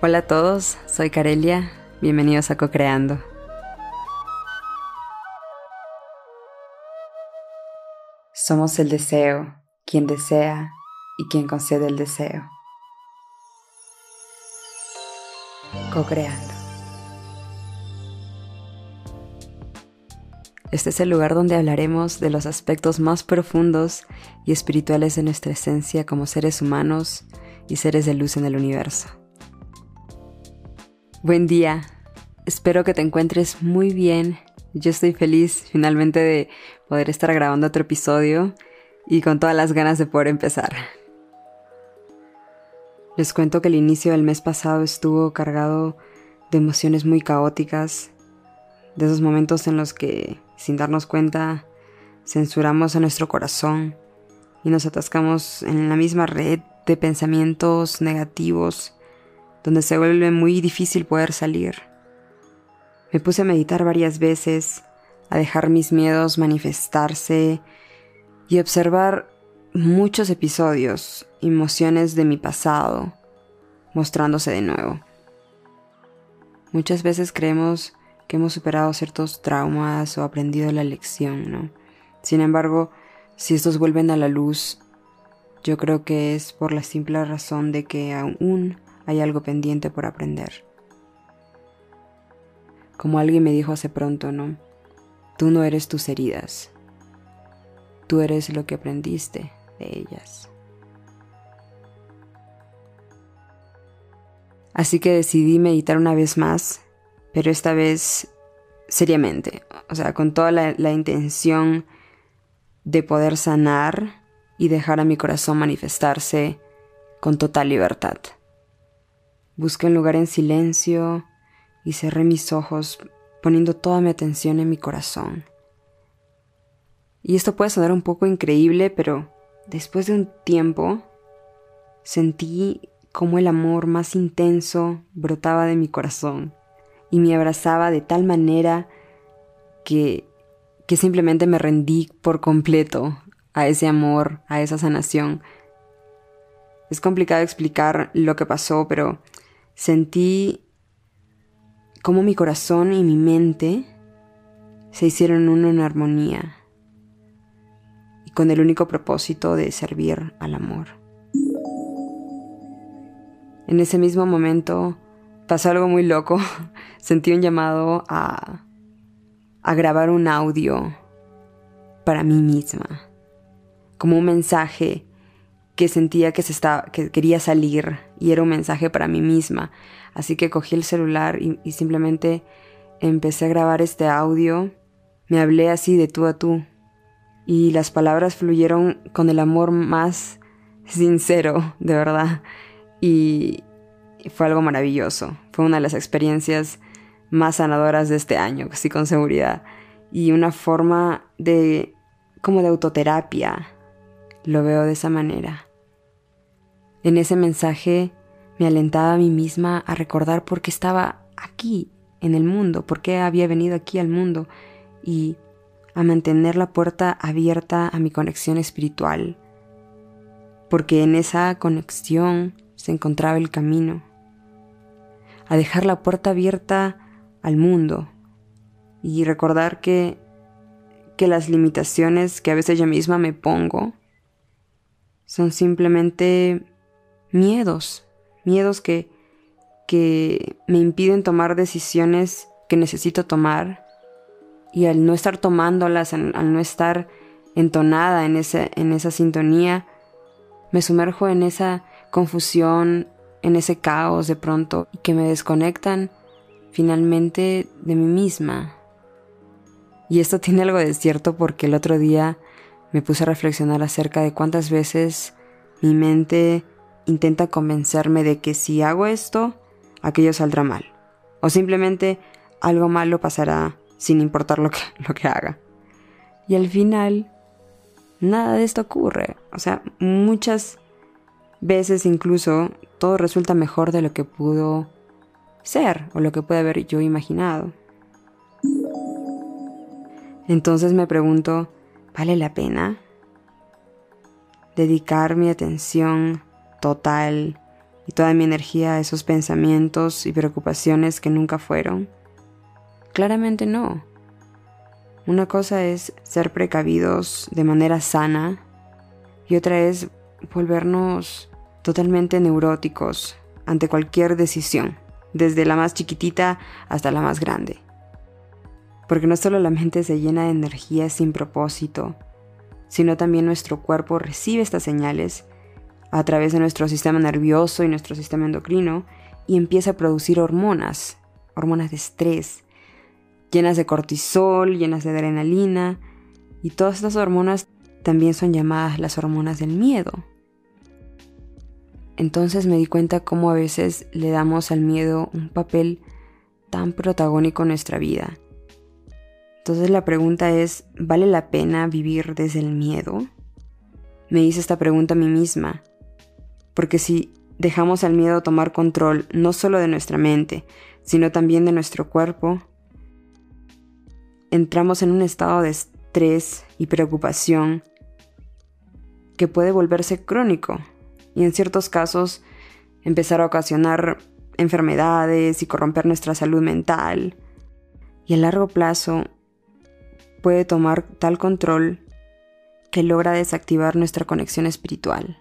Hola a todos, soy Carelia, bienvenidos a Co-Creando. Somos el deseo, quien desea y quien concede el deseo. Co-Creando. Este es el lugar donde hablaremos de los aspectos más profundos y espirituales de nuestra esencia como seres humanos y seres de luz en el universo. Buen día, espero que te encuentres muy bien. Yo estoy feliz finalmente de poder estar grabando otro episodio y con todas las ganas de poder empezar. Les cuento que el inicio del mes pasado estuvo cargado de emociones muy caóticas, de esos momentos en los que, sin darnos cuenta, censuramos a nuestro corazón y nos atascamos en la misma red de pensamientos negativos donde se vuelve muy difícil poder salir. Me puse a meditar varias veces, a dejar mis miedos manifestarse y observar muchos episodios, emociones de mi pasado, mostrándose de nuevo. Muchas veces creemos que hemos superado ciertos traumas o aprendido la lección, ¿no? Sin embargo, si estos vuelven a la luz, yo creo que es por la simple razón de que aún hay algo pendiente por aprender. Como alguien me dijo hace pronto, ¿no? Tú no eres tus heridas. Tú eres lo que aprendiste de ellas. Así que decidí meditar una vez más, pero esta vez seriamente, o sea, con toda la, la intención de poder sanar y dejar a mi corazón manifestarse con total libertad. Busqué un lugar en silencio y cerré mis ojos poniendo toda mi atención en mi corazón. Y esto puede sonar un poco increíble, pero después de un tiempo sentí como el amor más intenso brotaba de mi corazón y me abrazaba de tal manera que, que simplemente me rendí por completo a ese amor, a esa sanación. Es complicado explicar lo que pasó, pero Sentí cómo mi corazón y mi mente se hicieron uno en armonía y con el único propósito de servir al amor. En ese mismo momento pasó algo muy loco. Sentí un llamado a, a grabar un audio para mí misma, como un mensaje que sentía que, se estaba, que quería salir y era un mensaje para mí misma. Así que cogí el celular y, y simplemente empecé a grabar este audio. Me hablé así de tú a tú y las palabras fluyeron con el amor más sincero, de verdad. Y fue algo maravilloso. Fue una de las experiencias más sanadoras de este año, sí con seguridad. Y una forma de como de autoterapia. Lo veo de esa manera. En ese mensaje me alentaba a mí misma a recordar por qué estaba aquí en el mundo, por qué había venido aquí al mundo y a mantener la puerta abierta a mi conexión espiritual, porque en esa conexión se encontraba el camino, a dejar la puerta abierta al mundo y recordar que, que las limitaciones que a veces yo misma me pongo son simplemente miedos, miedos que, que me impiden tomar decisiones que necesito tomar y al no estar tomándolas, al no estar entonada en, ese, en esa sintonía, me sumerjo en esa confusión, en ese caos de pronto y que me desconectan finalmente de mí misma. Y esto tiene algo de cierto porque el otro día me puse a reflexionar acerca de cuántas veces mi mente intenta convencerme de que si hago esto, aquello saldrá mal. O simplemente algo malo pasará sin importar lo que, lo que haga. Y al final, nada de esto ocurre. O sea, muchas veces incluso todo resulta mejor de lo que pudo ser o lo que puede haber yo imaginado. Entonces me pregunto, ¿vale la pena dedicar mi atención total y toda mi energía a esos pensamientos y preocupaciones que nunca fueron? Claramente no. Una cosa es ser precavidos de manera sana y otra es volvernos totalmente neuróticos ante cualquier decisión, desde la más chiquitita hasta la más grande. Porque no solo la mente se llena de energía sin propósito, sino también nuestro cuerpo recibe estas señales a través de nuestro sistema nervioso y nuestro sistema endocrino y empieza a producir hormonas, hormonas de estrés, llenas de cortisol, llenas de adrenalina, y todas estas hormonas también son llamadas las hormonas del miedo. Entonces me di cuenta cómo a veces le damos al miedo un papel tan protagónico en nuestra vida. Entonces la pregunta es, ¿vale la pena vivir desde el miedo? Me hice esta pregunta a mí misma, porque si dejamos al miedo tomar control no solo de nuestra mente, sino también de nuestro cuerpo, entramos en un estado de estrés y preocupación que puede volverse crónico y en ciertos casos empezar a ocasionar enfermedades y corromper nuestra salud mental. Y a largo plazo puede tomar tal control que logra desactivar nuestra conexión espiritual.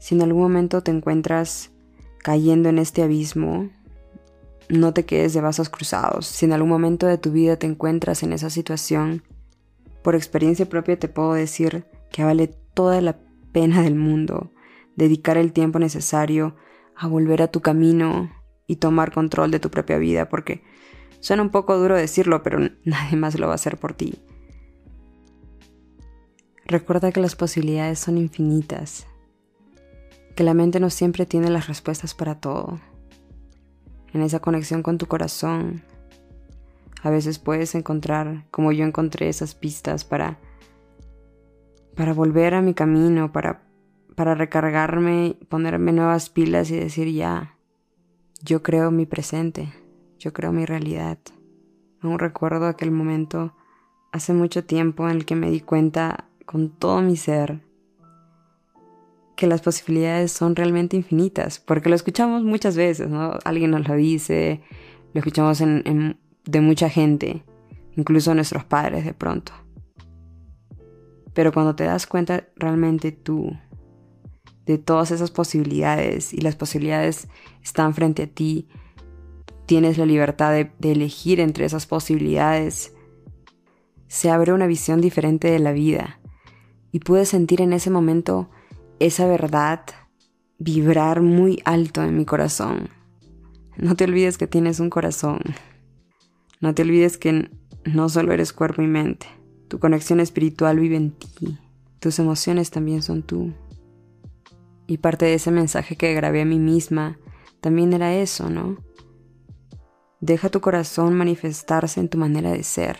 Si en algún momento te encuentras cayendo en este abismo, no te quedes de vasos cruzados. Si en algún momento de tu vida te encuentras en esa situación, por experiencia propia te puedo decir que vale toda la pena del mundo dedicar el tiempo necesario a volver a tu camino y tomar control de tu propia vida, porque suena un poco duro decirlo, pero nadie más lo va a hacer por ti. Recuerda que las posibilidades son infinitas que la mente no siempre tiene las respuestas para todo. En esa conexión con tu corazón, a veces puedes encontrar, como yo encontré esas pistas para para volver a mi camino, para para recargarme, ponerme nuevas pilas y decir ya, yo creo mi presente, yo creo mi realidad. Aún recuerdo aquel momento hace mucho tiempo en el que me di cuenta con todo mi ser que las posibilidades son realmente infinitas, porque lo escuchamos muchas veces, ¿no? Alguien nos lo dice, lo escuchamos de mucha gente, incluso nuestros padres de pronto. Pero cuando te das cuenta realmente tú de todas esas posibilidades y las posibilidades están frente a ti, tienes la libertad de, de elegir entre esas posibilidades, se abre una visión diferente de la vida y puedes sentir en ese momento esa verdad vibrar muy alto en mi corazón. No te olvides que tienes un corazón. No te olvides que no solo eres cuerpo y mente. Tu conexión espiritual vive en ti. Tus emociones también son tú. Y parte de ese mensaje que grabé a mí misma también era eso, ¿no? Deja tu corazón manifestarse en tu manera de ser.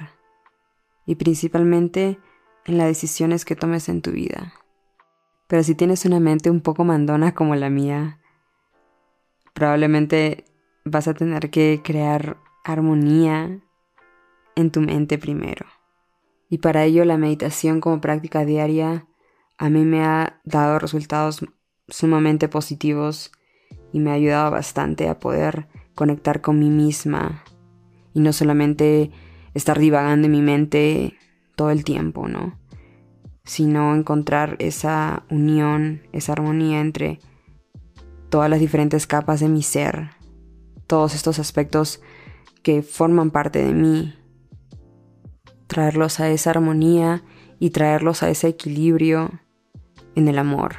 Y principalmente en las decisiones que tomes en tu vida. Pero si tienes una mente un poco mandona como la mía, probablemente vas a tener que crear armonía en tu mente primero. Y para ello la meditación como práctica diaria a mí me ha dado resultados sumamente positivos y me ha ayudado bastante a poder conectar con mí misma y no solamente estar divagando en mi mente todo el tiempo, ¿no? Sino encontrar esa unión, esa armonía entre todas las diferentes capas de mi ser, todos estos aspectos que forman parte de mí, traerlos a esa armonía y traerlos a ese equilibrio en el amor.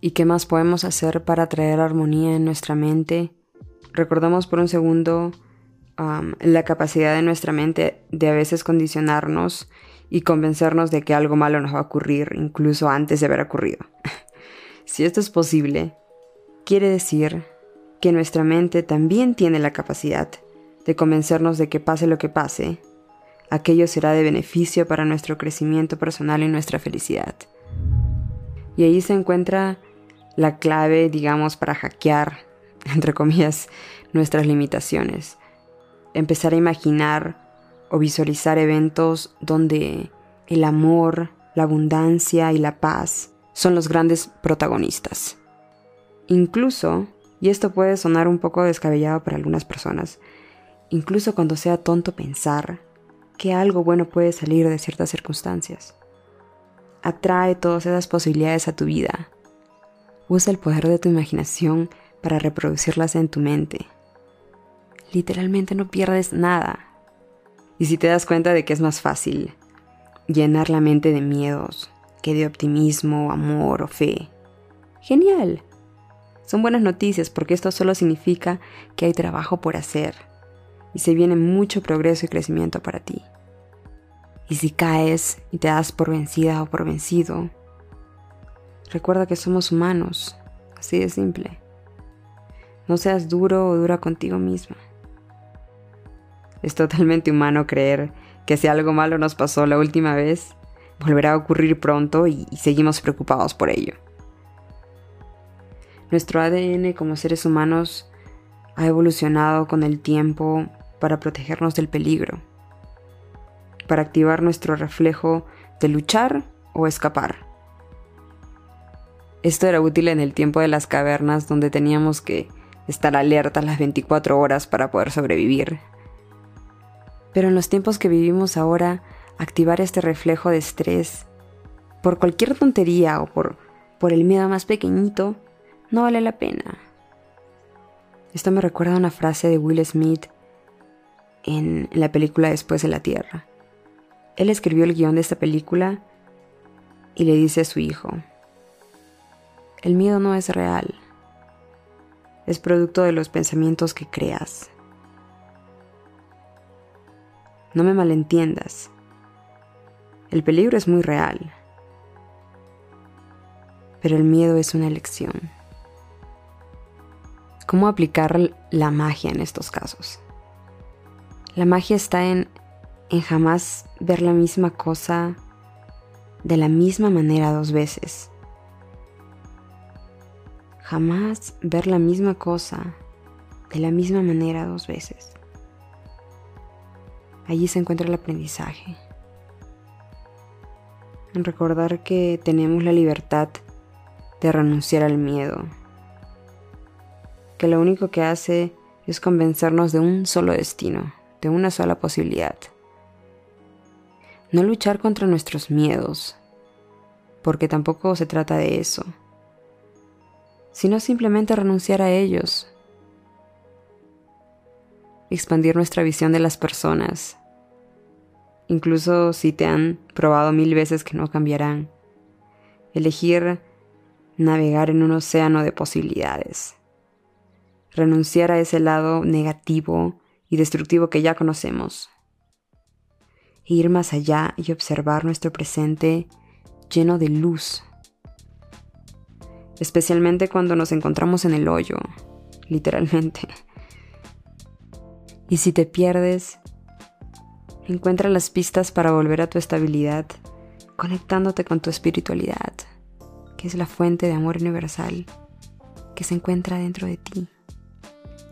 ¿Y qué más podemos hacer para traer armonía en nuestra mente? Recordamos por un segundo la capacidad de nuestra mente de a veces condicionarnos y convencernos de que algo malo nos va a ocurrir incluso antes de haber ocurrido. si esto es posible, quiere decir que nuestra mente también tiene la capacidad de convencernos de que pase lo que pase, aquello será de beneficio para nuestro crecimiento personal y nuestra felicidad. Y ahí se encuentra la clave, digamos, para hackear, entre comillas, nuestras limitaciones. Empezar a imaginar o visualizar eventos donde el amor, la abundancia y la paz son los grandes protagonistas. Incluso, y esto puede sonar un poco descabellado para algunas personas, incluso cuando sea tonto pensar que algo bueno puede salir de ciertas circunstancias. Atrae todas esas posibilidades a tu vida. Usa el poder de tu imaginación para reproducirlas en tu mente. Literalmente no pierdes nada. Y si te das cuenta de que es más fácil llenar la mente de miedos que de optimismo, amor o fe, genial. Son buenas noticias porque esto solo significa que hay trabajo por hacer y se viene mucho progreso y crecimiento para ti. Y si caes y te das por vencida o por vencido, recuerda que somos humanos, así de simple. No seas duro o dura contigo misma. Es totalmente humano creer que si algo malo nos pasó la última vez, volverá a ocurrir pronto y, seguimos preocupados por ello. Nuestro ADN como seres humanos ha evolucionado con el tiempo para protegernos del peligro, para activar nuestro reflejo de luchar o escapar. Esto era útil en el tiempo de las cavernas donde teníamos que estar alertas las 24 horas para poder sobrevivir. Pero en los tiempos que vivimos ahora, activar este reflejo de estrés por cualquier tontería o por, por el miedo más pequeñito no vale la pena. Esto me recuerda a una frase de Will Smith en la película Después de la Tierra. Él escribió el guion de esta película y le dice a su hijo, el miedo no es real, es producto de los pensamientos que creas. No me malentiendas, el peligro es muy real, pero el miedo es una elección. ¿Cómo aplicar la magia en estos casos? La magia está en, en jamás ver la misma cosa de la misma manera dos veces. Jamás ver la misma cosa de la misma manera dos veces. Allí se encuentra el aprendizaje. En recordar que tenemos la libertad de renunciar al miedo. Que lo único que hace es convencernos de un solo destino de una sola posibilidad. No luchar contra nuestros miedos, porque tampoco se trata de eso, sino simplemente renunciar a ellos, expandir nuestra visión de las personas, incluso si te han probado mil veces que no cambiarán, elegir navegar en un océano de posibilidades, renunciar a ese lado negativo y destructivo que ya conocemos. E ir más allá y observar nuestro presente lleno de luz. Especialmente cuando nos encontramos en el hoyo, literalmente. Y si te pierdes, encuentra las pistas para volver a tu estabilidad, conectándote con tu espiritualidad, que es la fuente de amor universal que se encuentra dentro de ti.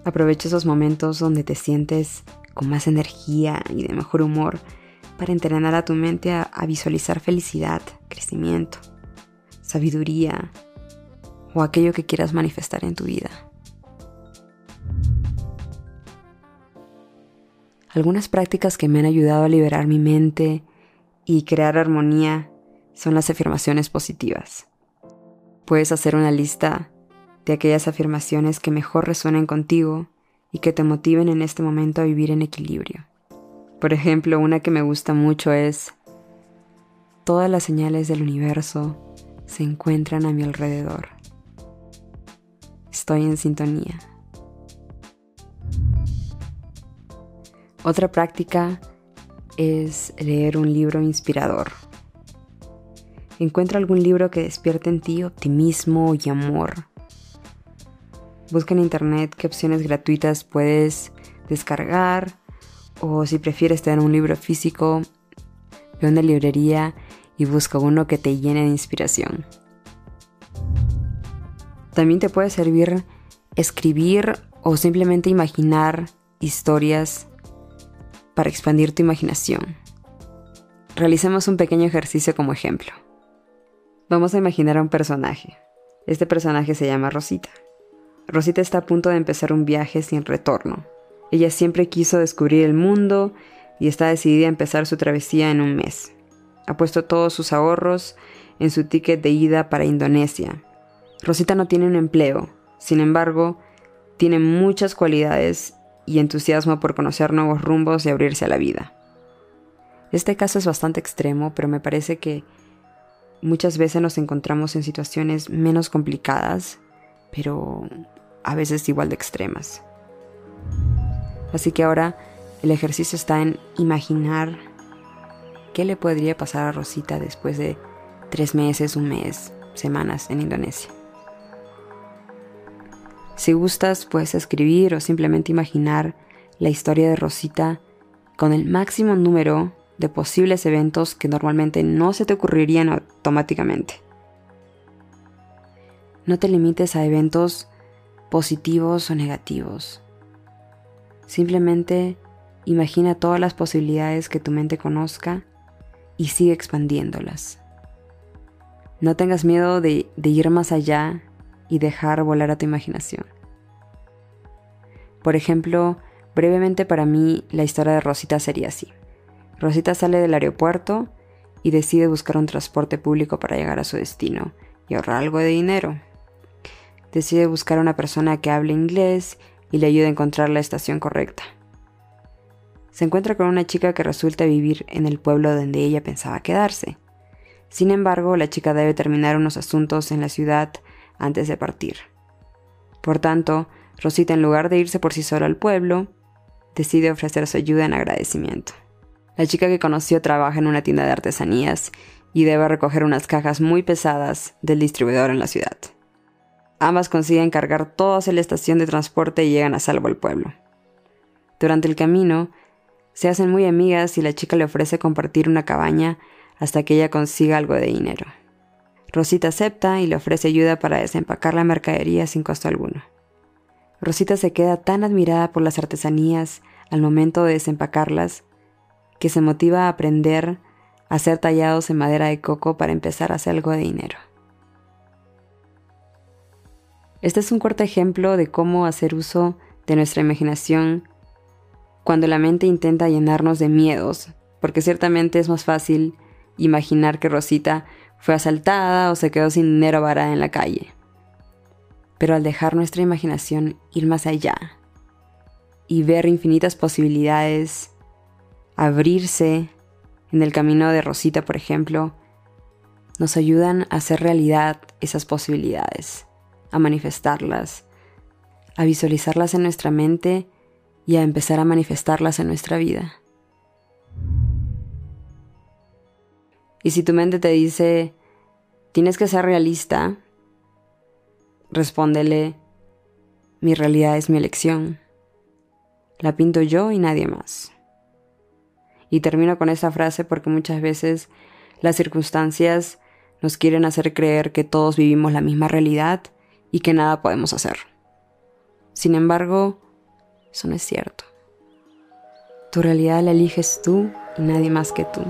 Aprovecha esos momentos donde te sientes con más energía y de mejor humor para entrenar a tu mente a, visualizar felicidad, crecimiento, sabiduría o aquello que quieras manifestar en tu vida. Algunas prácticas que me han ayudado a liberar mi mente y crear armonía son las afirmaciones positivas. Puedes hacer una lista de aquellas afirmaciones que mejor resuenen contigo y que te motiven en este momento a vivir en equilibrio. Por ejemplo, una que me gusta mucho es, todas las señales del universo se encuentran a mi alrededor. Estoy en sintonía. Otra práctica es leer un libro inspirador. Encuentra algún libro que despierte en ti optimismo y amor Busca en internet qué opciones gratuitas puedes descargar o si prefieres tener un libro físico, ve a una librería y busca uno que te llene de inspiración. También te puede servir escribir o simplemente imaginar historias para expandir tu imaginación. Realicemos un pequeño ejercicio como ejemplo. Vamos a imaginar a un personaje. Este personaje se llama Rosita. Rosita está a punto de empezar un viaje sin retorno. Ella siempre quiso descubrir el mundo y está decidida a empezar su travesía en un mes. Ha puesto todos sus ahorros en su ticket de ida para Indonesia. Rosita no tiene un empleo, sin embargo, tiene muchas cualidades y entusiasmo por conocer nuevos rumbos y abrirse a la vida. Este caso es bastante extremo, pero me parece que muchas veces nos encontramos en situaciones menos complicadas, pero a veces igual de extremas. Así que ahora el ejercicio está en imaginar qué le podría pasar a Rosita después de tres meses, un mes, semanas en Indonesia. Si gustas, puedes escribir o simplemente imaginar la historia de Rosita con el máximo número de posibles eventos que normalmente no se te ocurrirían automáticamente. No te limites a eventos positivos o negativos. Simplemente imagina todas las posibilidades que tu mente conozca y sigue expandiéndolas. No tengas miedo de, de ir más allá y dejar volar a tu imaginación. Por ejemplo, brevemente para mí la historia de Rosita sería así. Rosita sale del aeropuerto y decide buscar un transporte público para llegar a su destino y ahorrar algo de dinero. Decide buscar a una persona que hable inglés y le ayude a encontrar la estación correcta. Se encuentra con una chica que resulta vivir en el pueblo donde ella pensaba quedarse. Sin embargo, la chica debe terminar unos asuntos en la ciudad antes de partir. Por tanto, Rosita, en lugar de irse por sí sola al pueblo, decide ofrecer su ayuda en agradecimiento. La chica que conoció trabaja en una tienda de artesanías y debe recoger unas cajas muy pesadas del distribuidor en la ciudad. Ambas consiguen cargar todo hacia la estación de transporte y llegan a salvo al pueblo. Durante el camino, se hacen muy amigas y la chica le ofrece compartir una cabaña hasta que ella consiga algo de dinero. Rosita acepta y le ofrece ayuda para desempacar la mercadería sin costo alguno. Rosita se queda tan admirada por las artesanías al momento de desempacarlas que se motiva a aprender a hacer tallados en madera de coco para empezar a hacer algo de dinero. Este es un corto ejemplo de cómo hacer uso de nuestra imaginación cuando la mente intenta llenarnos de miedos, porque ciertamente es más fácil imaginar que Rosita fue asaltada o se quedó sin dinero varada en la calle. Pero al dejar nuestra imaginación ir más allá y ver infinitas posibilidades, abrirse en el camino de Rosita, por ejemplo, nos ayudan a hacer realidad esas posibilidades, a manifestarlas, a visualizarlas en nuestra mente y a empezar a manifestarlas en nuestra vida. Y si tu mente te dice, tienes que ser realista, respóndele, mi realidad es mi elección. La pinto yo y nadie más. Y termino con esta frase porque muchas veces las circunstancias nos quieren hacer creer que todos vivimos la misma realidad y que nada podemos hacer. Sin embargo, eso no es cierto. Tu realidad la eliges tú y nadie más que tú.